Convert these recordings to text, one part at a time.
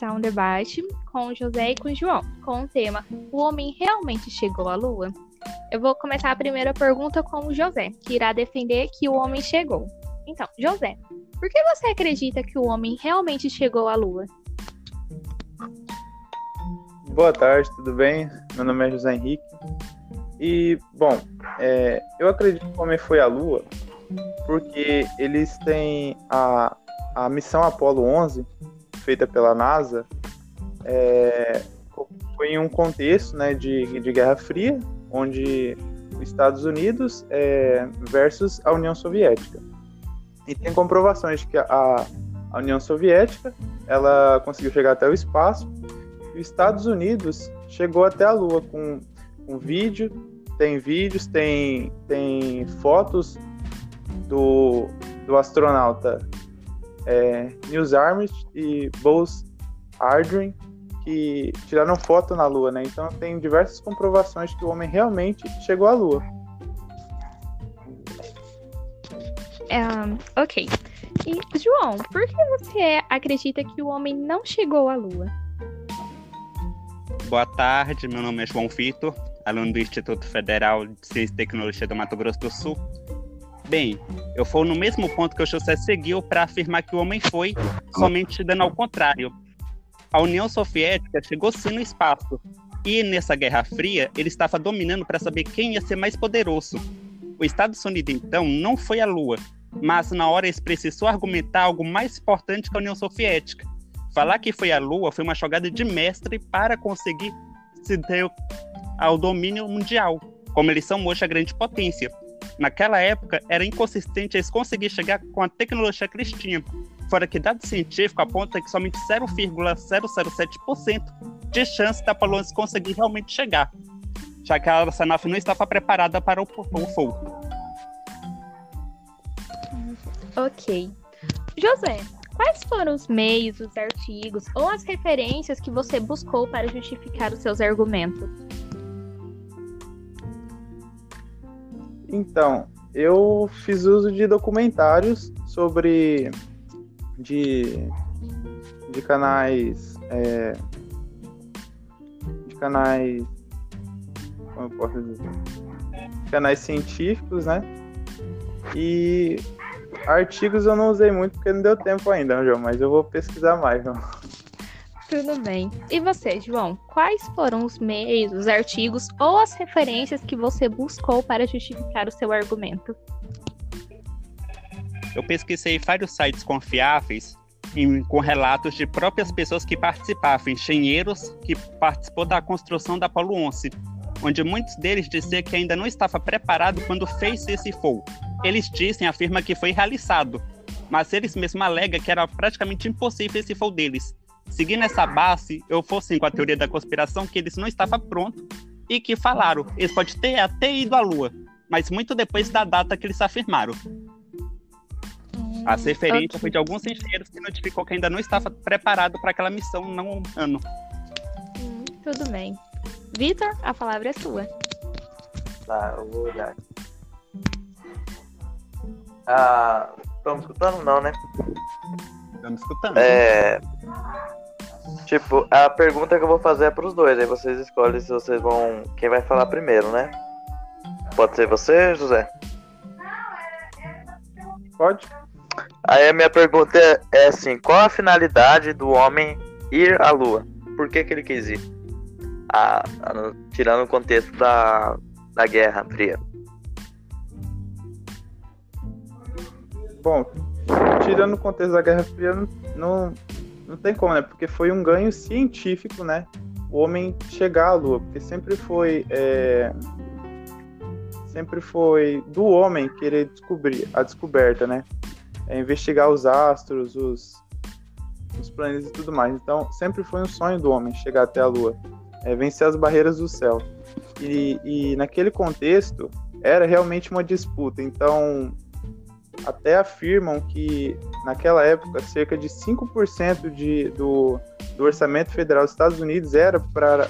começar um debate com José e com João, com o tema O homem realmente chegou à Lua? Eu vou começar a primeira pergunta com o José, que irá defender que o homem chegou. Então, José, por que você acredita que o homem realmente chegou à Lua? Boa tarde, tudo bem? Meu nome é José Henrique. E, bom, é, eu acredito que o homem foi à Lua porque eles têm a, a missão Apollo 11, feita pela NASA, é, foi em um contexto né, de, de Guerra Fria, onde os Estados Unidos é, versus a União Soviética. E tem comprovações de que a, a União Soviética ela conseguiu chegar até o espaço e os Estados Unidos chegou até a Lua com, com vídeo, tem vídeos, tem, tem fotos do, do astronauta é, Neil Armstrong e Buzz Aldrin que tiraram foto na Lua, né? Então tem diversas comprovações que o homem realmente chegou à Lua. Um, ok. E, João, por que você acredita que o homem não chegou à Lua? Boa tarde, meu nome é João Vitor, aluno do Instituto Federal de Ciência e Tecnologia do Mato Grosso do Sul. Bem, eu vou no mesmo ponto que o José seguiu para afirmar que o homem foi, somente dando ao contrário. A União Soviética chegou sim no espaço, e nessa Guerra Fria ele estava dominando para saber quem ia ser mais poderoso. Os Estados Unidos, então, não foi à Lua, mas na hora eles precisou argumentar algo mais importante que a União Soviética. Falar que foi à Lua foi uma jogada de mestre para conseguir se ter ao domínio mundial, como eles são hoje a grande potência. Naquela época, era inconsistente eles conseguirem chegar com a tecnologia que eles tinham, fora que dado científico aponta que somente 0,007% de chance da Apollo conseguir realmente chegar, já que a aeronave não estava preparada para o, o voo. Ok. José, quais foram os meios, os artigos ou as referências que você buscou para justificar os seus argumentos? Então, eu fiz uso de documentários sobre de, de canais é, de canais como eu posso dizer canais científicos, né? E artigos eu não usei muito porque não deu tempo ainda, João, mas eu vou pesquisar mais. João. Tudo bem. E você, João? Quais foram os meios, os artigos ou as referências que você buscou para justificar o seu argumento? Eu pesquisei vários sites confiáveis em, com relatos de próprias pessoas que participavam, engenheiros que participou da construção da Apollo 11, onde muitos deles diziam que ainda não estava preparado quando fez esse voo. Eles dizem, afirma que foi realizado, mas eles mesmos alegam que era praticamente impossível esse voo deles, Seguindo essa base, eu fosse com a teoria da conspiração que eles não estavam prontos e que falaram, eles podem ter até ido à Lua, mas muito depois da data que eles afirmaram. Hum, a referência okay. foi de alguns engenheiros que notificou que ainda não estava preparado para aquela missão não ano. Hum, tudo bem. Vitor, a palavra é sua. Tá, eu vou olhar. Ah, estamos escutando não, né? Estamos escutando. É... Tipo, a pergunta que eu vou fazer é pros dois, aí vocês escolhem se vocês vão. Quem vai falar primeiro, né? Pode ser você, José? Pode. Aí a minha pergunta é, é assim: qual a finalidade do homem ir à Lua? Por que, que ele quis ir? Ah, tirando o contexto da, da Guerra Fria. Bom, tirando o contexto da Guerra Fria, não, não tem como, né? Porque foi um ganho científico, né? O homem chegar à Lua, porque sempre foi é, sempre foi do homem querer descobrir a descoberta, né? É investigar os astros, os, os planetas e tudo mais. Então, sempre foi um sonho do homem chegar até a Lua, é, vencer as barreiras do céu. E, e naquele contexto era realmente uma disputa. Então, até afirmam que naquela época cerca de 5% de, do, do orçamento federal dos Estados Unidos era para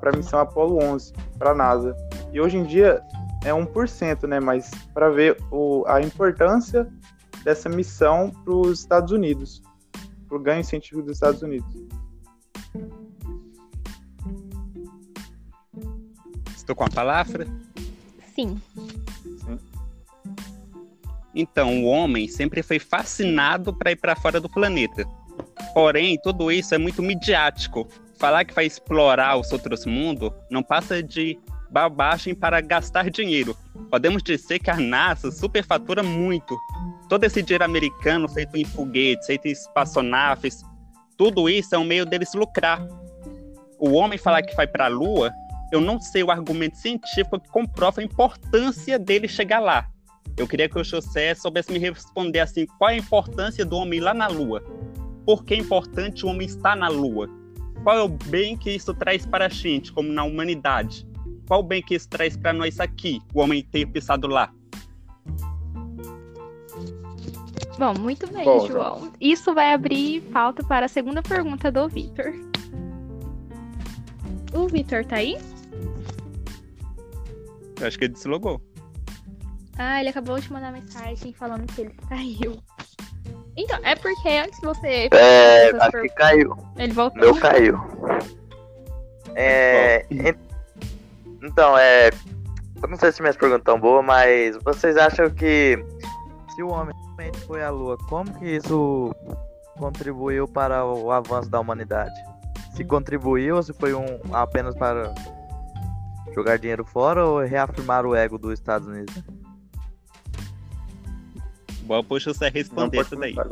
a missão Apollo 11, para a NASA. E hoje em dia é 1%, né? Mas para ver o, a importância dessa missão para os Estados Unidos, para o ganho científico dos Estados Unidos. Estou com a palavra? Sim. Então, o homem sempre foi fascinado para ir para fora do planeta. Porém, tudo isso é muito midiático. Falar que vai explorar os outros mundos não passa de babagem para gastar dinheiro. Podemos dizer que a NASA superfatura muito. Todo esse dinheiro americano feito em foguetes, feito em espaçonaves, tudo isso é um meio deles lucrar. O homem falar que vai para a Lua, eu não sei o argumento científico que comprova a importância dele chegar lá. Eu queria que o José soubesse me responder assim: qual é a importância do homem lá na Lua? Por que é importante o homem estar na Lua? Qual é o bem que isso traz para a gente, como na humanidade? Qual o bem que isso traz para nós aqui, o homem ter pisado lá? Bom, muito bem, Bom, João. Isso vai abrir pauta para a segunda pergunta do Vitor. O Vitor tá aí? Eu acho que ele deslogou. Ah, ele acabou de mandar mensagem falando que ele caiu. Então, é porque antes de você. É, acho per- que caiu. Ele voltou. Meu caiu. É. en- Então, é. Eu não sei se minhas perguntas estão boas, mas vocês acham que se o homem realmente foi à Lua, como que isso contribuiu para o avanço da humanidade? Se contribuiu ou se foi um apenas para jogar dinheiro fora ou reafirmar o ego dos Estados Unidos? Pro José Não responder isso daí.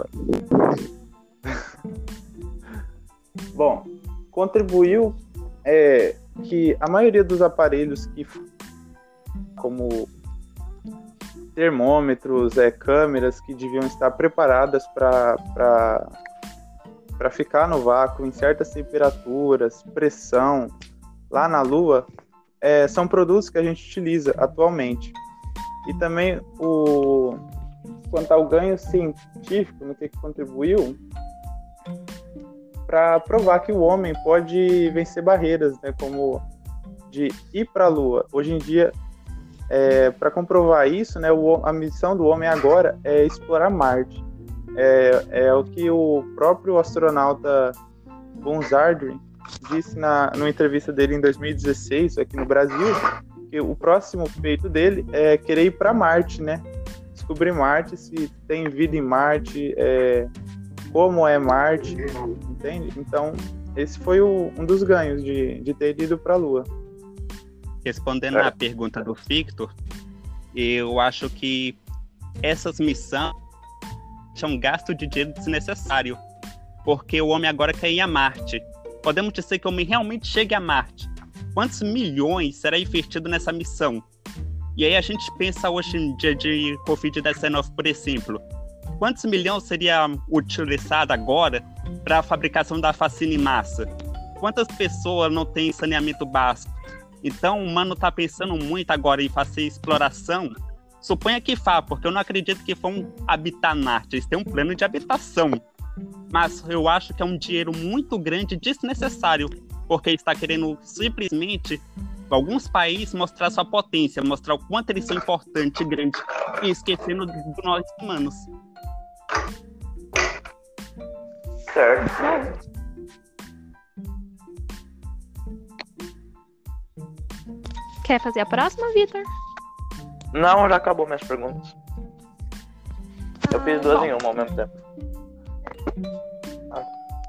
Bom, contribuiu é, que a maioria dos aparelhos que como termômetros, é, câmeras que deviam estar preparadas para para ficar no vácuo em certas temperaturas, pressão, lá na Lua, é, são produtos que a gente utiliza atualmente. E também o quanto ao ganho científico, no que que contribuiu, para provar que o homem pode vencer barreiras, né, como de ir para a Lua. Hoje em dia, é, para comprovar isso, né, o, a missão do homem agora é explorar Marte. É, é o que o próprio astronauta Buzz Aldrin disse na numa entrevista dele em 2016 aqui no Brasil, que o próximo feito dele é querer ir para Marte, né? Descobrir Marte, se tem vida em Marte, é, como é Marte, entende? Então, esse foi o- um dos ganhos de, de ter ido para a Lua. Respondendo É. à pergunta do Victor, eu acho que essas missões são um gasto de dinheiro desnecessário, porque o homem agora quer ir a Marte. Podemos dizer que o homem realmente chegue a Marte. Quantos milhões será investido nessa missão? E aí a gente pensa hoje em dia de Covid-19, por exemplo. Quantos milhões seria utilizado agora para a fabricação da vacina em massa? Quantas pessoas não têm saneamento básico? Então, o mano tá pensando muito agora em fazer exploração. Suponha que vá, porque eu não acredito que vão habitar Marte. Eles têm um plano de habitação. Mas eu acho que é um dinheiro muito grande desnecessário, porque está querendo simplesmente, alguns países, mostrar sua potência, mostrar o quanto eles são importantes e grandes, e esquecendo de nós humanos. Certo. Quer fazer a próxima, Vitor? Não, já acabou minhas perguntas. Eu fiz Ah, duas bom. em uma ao mesmo tempo.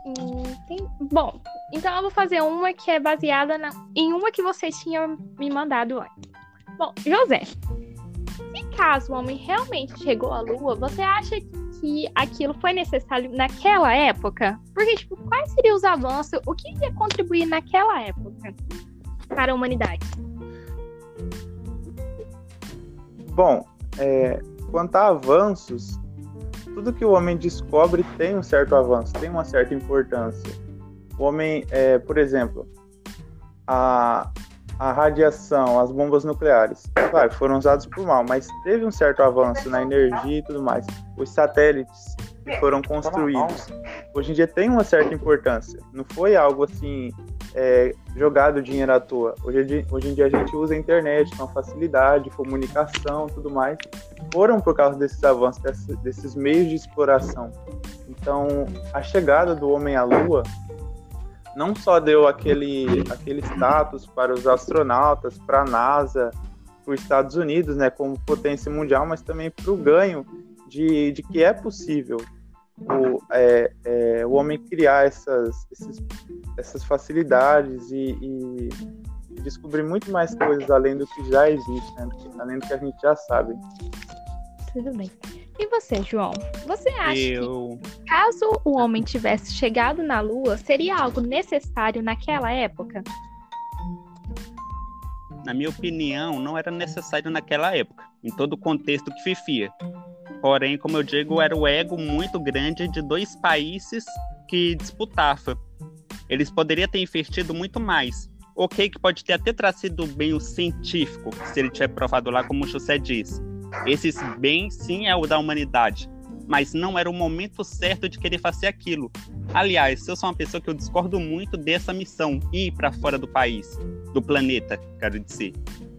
Hum, tem- Bom, então eu vou fazer uma que é baseada na- em uma que vocês tinham me mandado antes. Bom, José, se caso o homem realmente chegou à Lua, você acha que aquilo foi necessário naquela época? Porque, tipo, quais seriam os avanços? O que ia contribuir naquela época para a humanidade? Bom, é, quanto a avanços, tudo que o homem descobre tem um certo avanço, tem uma certa importância. O homem, é, por exemplo, a, a radiação, as bombas nucleares, claro, foram usados por mal, mas teve um certo avanço na energia e tudo mais. Os satélites que foram construídos, hoje em dia tem uma certa importância. Não foi algo assim é, jogado dinheiro à toa. Hoje, hoje em dia a gente usa a internet com facilidade, comunicação, tudo mais. Foram por causa desses avanços, desses, desses meios de exploração. Então, a chegada do homem à Lua não só deu aquele, aquele status para os astronautas, para a NASA, para os Estados Unidos, né, como potência mundial, mas também para o ganho de, de que é possível o, é, é, o homem criar essas, esses, essas facilidades e, e, descobrir muito mais coisas além do que já existe, né, além do que a gente já sabe. Tudo bem. E você, João? Você acha Eu... que caso o homem tivesse chegado na Lua, seria algo necessário naquela época? Na minha opinião, não era necessário naquela época, em todo o contexto que vivia. Porém, como eu digo, era o ego muito grande de dois países que disputavam. Eles poderiam ter investido muito mais. Ok, que pode ter até trazido bem o científico, se ele tiver provado lá, como o José disse. Esses bem, sim, é o da humanidade. Mas não era o momento certo de querer fazer aquilo. Aliás, eu sou uma pessoa que eu discordo muito dessa missão, ir para fora do país, do planeta, quero dizer.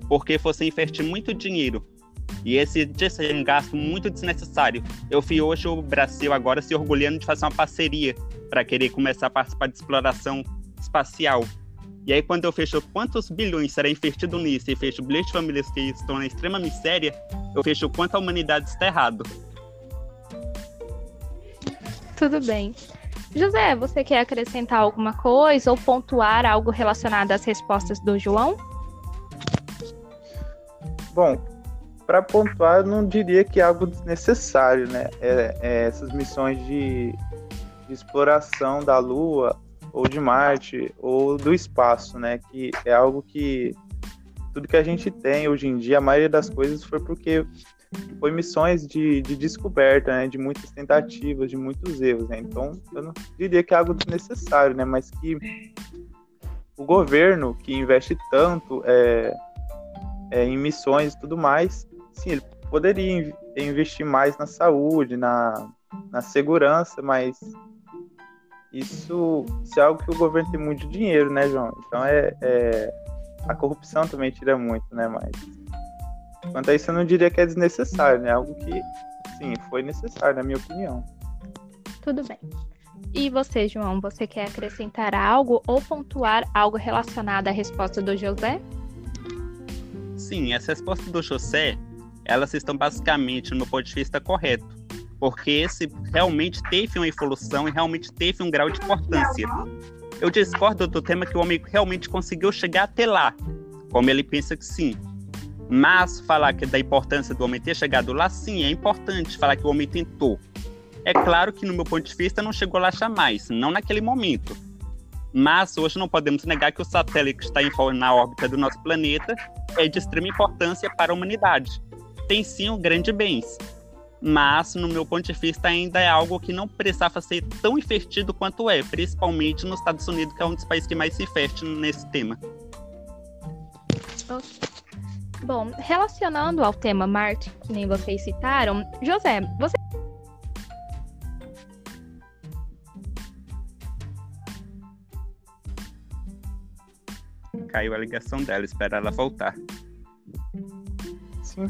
Porque você investir muito dinheiro e esse é gasto muito desnecessário. Eu vi hoje o Brasil agora se orgulhando de fazer uma parceria para querer começar a participar de exploração espacial. E aí, quando eu fecho quantos bilhões será investido nisso e fecho bilhões de famílias que estão na extrema miséria, eu fecho o quanto a humanidade está errado. Tudo bem. José, você quer acrescentar alguma coisa ou pontuar algo relacionado às respostas do João? Bom, para pontuar, eu não diria que é algo desnecessário, né? É, é essas missões de, de exploração da Lua ou de Marte ou do espaço, né? Que é algo que tudo que a gente tem hoje em dia, a maioria das coisas foi porque foi missões de, de descoberta, né? De muitas tentativas, de muitos erros, né? Então, eu não diria que é algo desnecessário, né? Mas que o governo que investe tanto é, é, em missões e tudo mais, sim, ele poderia investir mais na saúde, na, na segurança, mas isso, isso é algo que o governo tem muito dinheiro, né, João? Então é, é a corrupção também tira muito, né? Mas quanto a isso eu não diria que é desnecessário, né? Algo que sim foi necessário, na minha opinião. Tudo bem. E você, João, você quer acrescentar algo ou pontuar algo relacionado à resposta do José? Sim, essa resposta do José, elas estão basicamente, no meu ponto de vista, correto porque esse realmente teve uma evolução e realmente teve um grau de importância. Eu discordo do tema que o homem realmente conseguiu chegar até lá, como ele pensa que sim. Mas falar que da importância do homem ter chegado lá, sim, é importante falar que o homem tentou. É claro que, no meu ponto de vista, não chegou lá jamais, não naquele momento. Mas hoje não podemos negar que o satélite que está na órbita do nosso planeta é de extrema importância para a humanidade. Tem sim um grande bens, mas no meu ponto de vista ainda é algo que não precisava ser tão investido quanto é, principalmente nos Estados Unidos, que é um dos países que mais se investe nesse tema. Bom, relacionando ao tema Marte, que nem vocês citaram, José, você Caiu a ligação dela, espera ela voltar. Sim.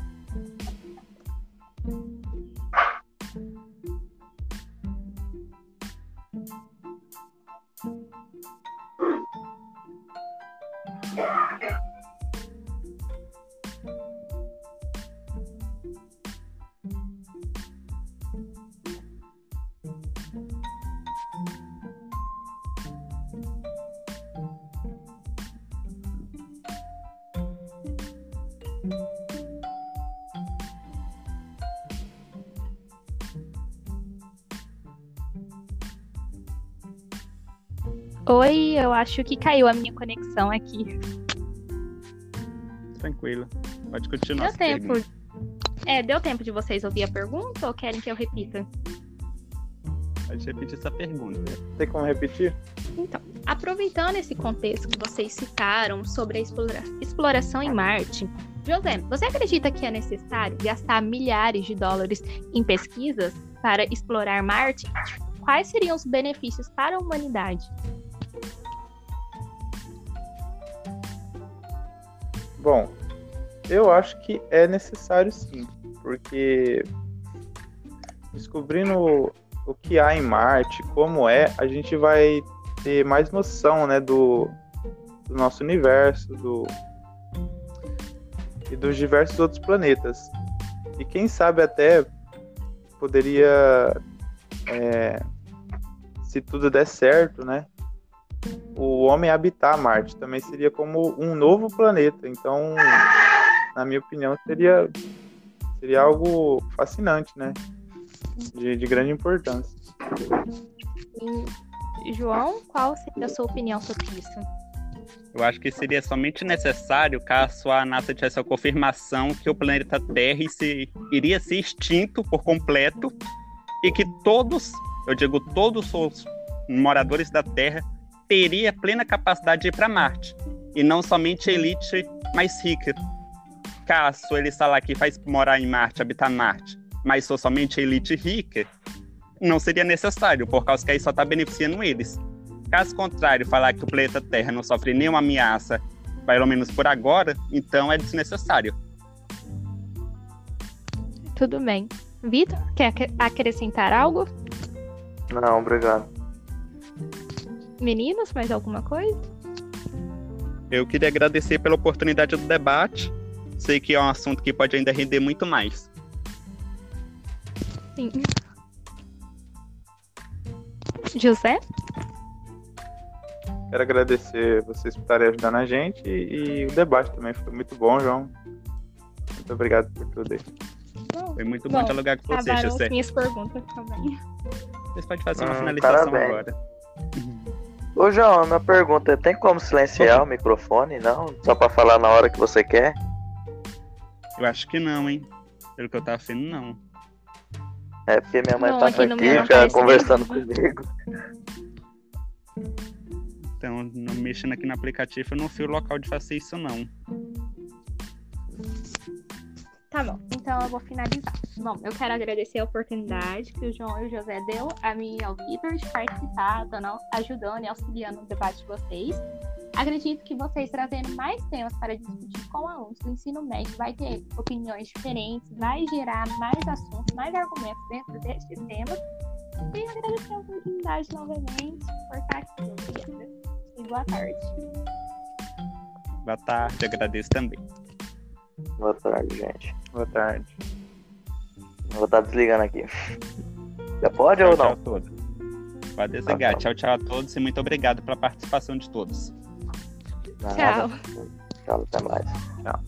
Oi, eu acho que caiu a minha conexão aqui. Tranquilo. Pode continuar. Deu tempo. É, deu tempo de vocês ouvir a pergunta ou querem que eu repita? Pode repetir essa pergunta. Tem como repetir? Então, aproveitando esse contexto que vocês citaram sobre a explora exploração em Marte, José, você acredita que é necessário gastar milhares de dólares em pesquisas para explorar Marte? Quais seriam os benefícios para a humanidade? Bom, eu acho que é necessário sim, porque descobrindo o que há em Marte, como é, a gente vai ter mais noção, né, do, do nosso universo, do e dos diversos outros planetas. E quem sabe até poderia, é, se tudo der certo, né, o homem habitar Marte também seria como um novo planeta. Então, na minha opinião, seria seria algo fascinante, né? De, de grande importância. E, João, qual seria a sua opinião sobre isso? Eu acho que seria somente necessário caso a NASA tivesse a confirmação que o planeta Terra se, iria ser extinto por completo e que todos, eu digo todos os moradores da Terra teria plena capacidade de ir para Marte e não somente a elite mais rica. Caso ele está lá que faz morar em Marte, habitar Marte, mas sou somente a elite rica, não seria necessário, por causa que aí só está beneficiando eles. Caso contrário, falar que o planeta Terra não sofre nenhuma ameaça, pelo menos por agora, então é desnecessário. Tudo bem. Vitor, quer acrescentar algo? Não, obrigado. Meninos, mais alguma coisa? Eu queria agradecer pela oportunidade do debate. Sei que é um assunto que pode ainda render muito mais. Sim. José? Quero agradecer vocês por estarem ajudando a gente e, e o debate também foi muito bom, João. Muito obrigado por tudo aí. Bom, Foi muito bom, bom, dialogar com você, acabaram José. as minhas perguntas também. Vocês podem fazer uma Hum, finalização parabéns. agora. Ô, João, minha pergunta é: tem como silenciar o microfone? Não? Só pra falar na hora que você quer? Eu acho que não, hein? Pelo que eu tava vendo, não. É porque minha mãe Não, tava aqui no aqui, não já conversando comigo. Então, não mexendo aqui no aplicativo, eu não fui o local de fazer isso, não. Tá bom, então eu vou finalizar. Bom, eu quero agradecer a oportunidade que o João e o José deu a mim e ao Vitor de participar, dando, ajudando e auxiliando no debate de vocês. Acredito que vocês trazendo mais temas para discutir com alunos do ensino médio vai ter opiniões diferentes, vai gerar mais assuntos, mais argumentos dentro destes temas. E agradecer a oportunidade novamente por estar aqui. Obrigada. E boa tarde. Boa tarde, agradeço também. Boa tarde, gente. Boa tarde. Vou estar desligando aqui. Já pode Tchau, ou tchau não? a todos. Pode desligar. tá. Tchau, tchau a todos e muito obrigado pela participação de todos. Tchau. Tchau, até mais. Tchau.